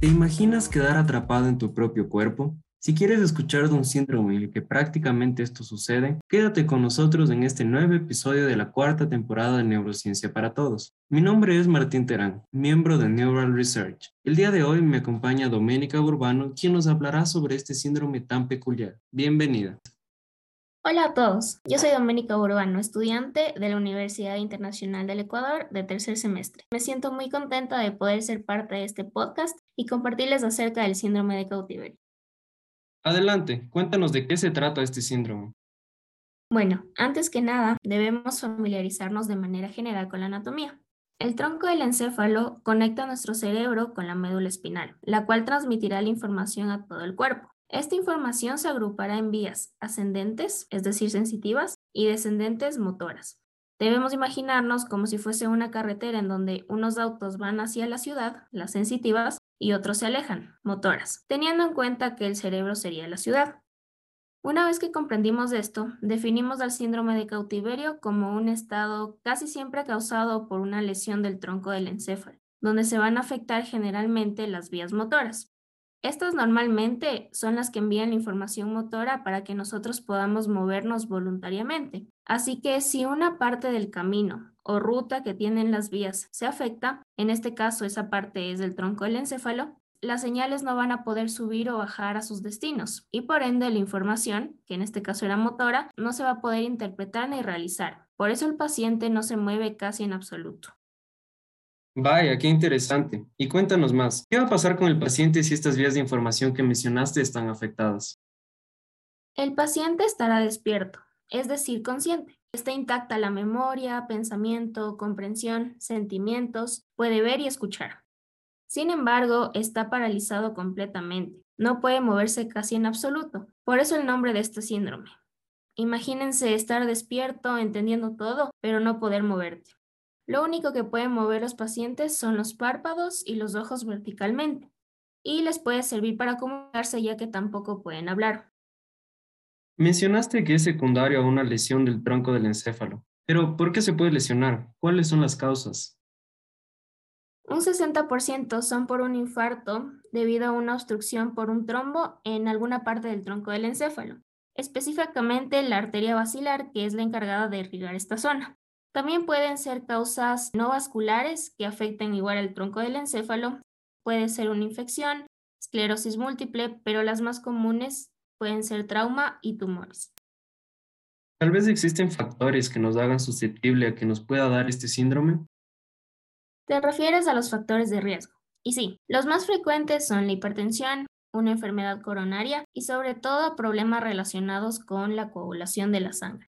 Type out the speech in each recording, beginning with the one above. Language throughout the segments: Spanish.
¿Te imaginas quedar atrapado en tu propio cuerpo? Si quieres escuchar de un síndrome en el que prácticamente esto sucede, quédate con nosotros en este nuevo episodio de la cuarta temporada de Neurociencia para Todos. Mi nombre es Martín Terán, miembro de Neural Research. El día de hoy me acompaña Doménica Urbano, quien nos hablará sobre este síndrome tan peculiar. Bienvenida. Hola a todos, yo soy Doménica Urbano, estudiante de la Universidad Internacional del Ecuador de tercer semestre. Me siento muy contenta de poder ser parte de este podcast y compartirles acerca del síndrome de cautiverio. Adelante, cuéntanos de qué se trata este síndrome. Bueno, antes que nada, debemos familiarizarnos de manera general con la anatomía. El tronco del encéfalo conecta nuestro cerebro con la médula espinal, la cual transmitirá la información a todo el cuerpo. Esta información se agrupará en vías ascendentes, es decir, sensitivas, y descendentes motoras. Debemos imaginarnos como si fuese una carretera en donde unos autos van hacia la ciudad, las sensitivas, y otros se alejan, motoras, teniendo en cuenta que el cerebro sería la ciudad. Una vez que comprendimos esto, definimos al síndrome de cautiverio como un estado casi siempre causado por una lesión del tronco del encéfalo, donde se van a afectar generalmente las vías motoras. Estas normalmente son las que envían la información motora para que nosotros podamos movernos voluntariamente. Así que si una parte del camino o ruta que tienen las vías se afecta, en este caso esa parte es del tronco del encéfalo, las señales no van a poder subir o bajar a sus destinos y por ende la información, que en este caso era motora, no se va a poder interpretar ni realizar. Por eso el paciente no se mueve casi en absoluto. Vaya, qué interesante. Y cuéntanos más, ¿qué va a pasar con el paciente si estas vías de información que mencionaste están afectadas? El paciente estará despierto, es decir, consciente. Está intacta la memoria, pensamiento, comprensión, sentimientos, puede ver y escuchar. Sin embargo, está paralizado completamente. No puede moverse casi en absoluto. Por eso el nombre de este síndrome. Imagínense estar despierto, entendiendo todo, pero no poder moverte. Lo único que pueden mover los pacientes son los párpados y los ojos verticalmente, y les puede servir para comunicarse ya que tampoco pueden hablar. Mencionaste que es secundario a una lesión del tronco del encéfalo, pero ¿por qué se puede lesionar? ¿Cuáles son las causas? Un 60% son por un infarto debido a una obstrucción por un trombo en alguna parte del tronco del encéfalo, específicamente la arteria basilar, que es la encargada de irrigar esta zona. También pueden ser causas no vasculares que afecten igual al tronco del encéfalo. Puede ser una infección, esclerosis múltiple, pero las más comunes pueden ser trauma y tumores. Tal vez existen factores que nos hagan susceptible a que nos pueda dar este síndrome. Te refieres a los factores de riesgo. Y sí, los más frecuentes son la hipertensión, una enfermedad coronaria y sobre todo problemas relacionados con la coagulación de la sangre.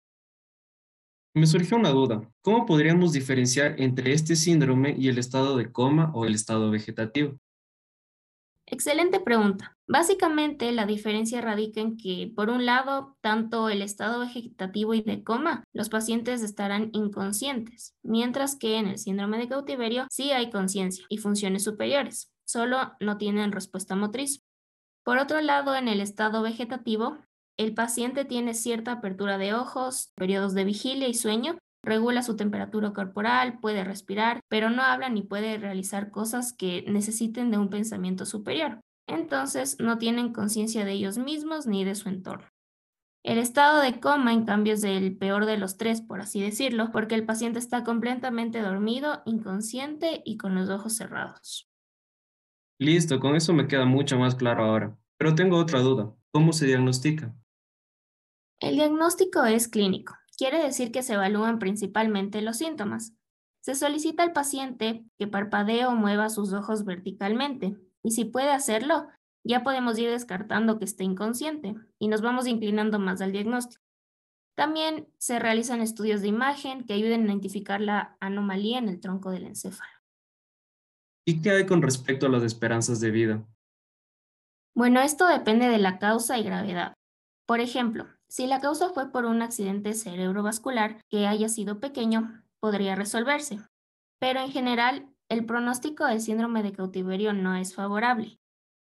Me surgió una duda. ¿Cómo podríamos diferenciar entre este síndrome y el estado de coma o el estado vegetativo? Excelente pregunta. Básicamente la diferencia radica en que, por un lado, tanto el estado vegetativo y de coma, los pacientes estarán inconscientes, mientras que en el síndrome de cautiverio sí hay conciencia y funciones superiores, solo no tienen respuesta motriz. Por otro lado, en el estado vegetativo, el paciente tiene cierta apertura de ojos, periodos de vigilia y sueño, regula su temperatura corporal, puede respirar, pero no habla ni puede realizar cosas que necesiten de un pensamiento superior. Entonces no tienen conciencia de ellos mismos ni de su entorno. El estado de coma, en cambio, es el peor de los tres, por así decirlo, porque el paciente está completamente dormido, inconsciente y con los ojos cerrados. Listo, con eso me queda mucho más claro ahora. Pero tengo otra duda. ¿Cómo se diagnostica? El diagnóstico es clínico. Quiere decir que se evalúan principalmente los síntomas. Se solicita al paciente que parpadee o mueva sus ojos verticalmente y si puede hacerlo, ya podemos ir descartando que esté inconsciente y nos vamos inclinando más al diagnóstico. También se realizan estudios de imagen que ayuden a identificar la anomalía en el tronco del encéfalo. ¿Y qué hay con respecto a las esperanzas de vida? Bueno, esto depende de la causa y gravedad. Por ejemplo, si la causa fue por un accidente cerebrovascular que haya sido pequeño, podría resolverse. Pero en general, el pronóstico del síndrome de cautiverio no es favorable.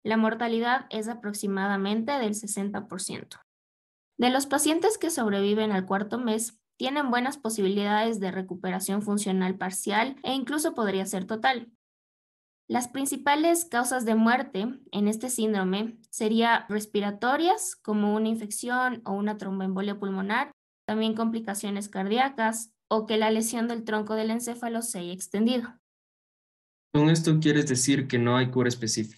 La mortalidad es aproximadamente del 60%. De los pacientes que sobreviven al cuarto mes, tienen buenas posibilidades de recuperación funcional parcial e incluso podría ser total. Las principales causas de muerte en este síndrome serían respiratorias, como una infección o una tromboembolia pulmonar, también complicaciones cardíacas o que la lesión del tronco del encéfalo se haya extendido. ¿Con esto quieres decir que no hay cura específica?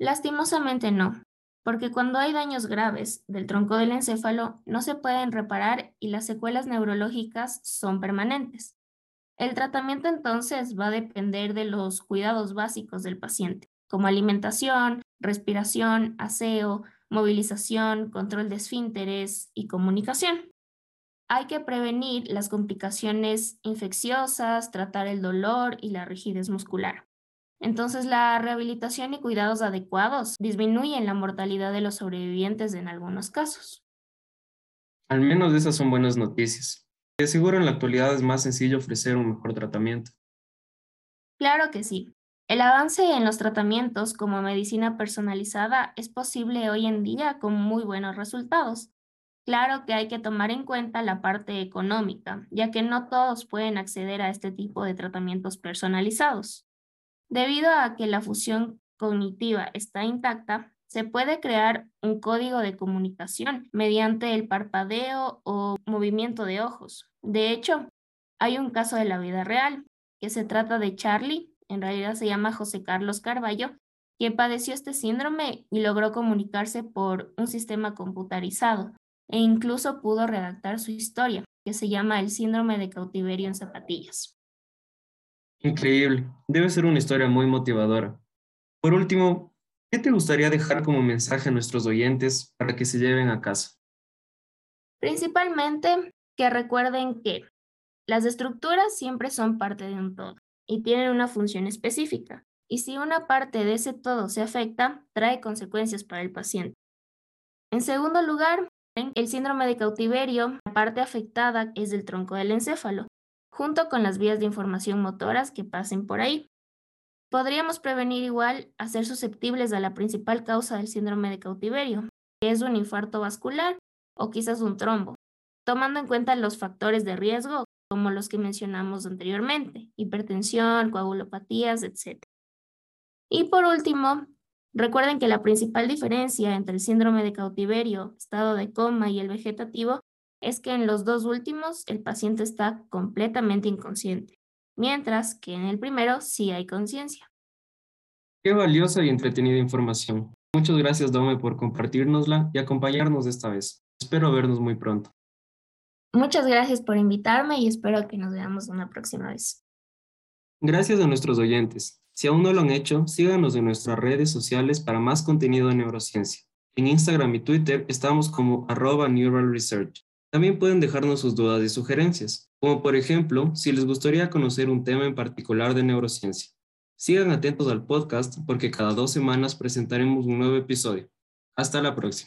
Lastimosamente no, porque cuando hay daños graves del tronco del encéfalo no se pueden reparar y las secuelas neurológicas son permanentes. El tratamiento entonces va a depender de los cuidados básicos del paciente, como alimentación, respiración, aseo, movilización, control de esfínteres y comunicación. Hay que prevenir las complicaciones infecciosas, tratar el dolor y la rigidez muscular. Entonces, la rehabilitación y cuidados adecuados disminuyen la mortalidad de los sobrevivientes en algunos casos. Al menos esas son buenas noticias. De seguro en la actualidad es más sencillo ofrecer un mejor tratamiento. Claro que sí. El avance en los tratamientos como medicina personalizada es posible hoy en día con muy buenos resultados. Claro que hay que tomar en cuenta la parte económica, ya que no todos pueden acceder a este tipo de tratamientos personalizados. Debido a que la fusión cognitiva está intacta, se puede crear un código de comunicación mediante el parpadeo o movimiento de ojos. De hecho, hay un caso de la vida real, que se trata de Charlie, en realidad se llama José Carlos Carballo, quien padeció este síndrome y logró comunicarse por un sistema computarizado e incluso pudo redactar su historia, que se llama el síndrome de cautiverio en zapatillas. Increíble. Debe ser una historia muy motivadora. Por último, ¿qué te gustaría dejar como mensaje a nuestros oyentes para que se lleven a casa? Principalmente que recuerden que las estructuras siempre son parte de un todo y tienen una función específica. Y si una parte de ese todo se afecta, trae consecuencias para el paciente. En segundo lugar, el síndrome de cautiverio, la parte afectada es del tronco del encéfalo, junto con las vías de información motoras que pasen por ahí. Podríamos prevenir igual a ser susceptibles a la principal causa del síndrome de cautiverio, que es un infarto vascular o quizás un trombo, tomando en cuenta los factores de riesgo como los que mencionamos anteriormente, hipertensión, coagulopatías, etc. Y por último, recuerden que la principal diferencia entre el síndrome de cautiverio, estado de coma y el vegetativo es que en los dos últimos el paciente está completamente inconsciente, mientras que en el primero sí hay conciencia. Qué valiosa y entretenida información. Muchas gracias, Dome, por compartirnosla y acompañarnos esta vez. Espero vernos muy pronto. Muchas gracias por invitarme y espero que nos veamos una próxima vez. Gracias a nuestros oyentes. Si aún no lo han hecho, síganos en nuestras redes sociales para más contenido de neurociencia. En Instagram y Twitter estamos como arroba Neural Research. También pueden dejarnos sus dudas y sugerencias, como por ejemplo, si les gustaría conocer un tema en particular de neurociencia. Sigan atentos al podcast porque cada dos semanas presentaremos un nuevo episodio. Hasta la próxima.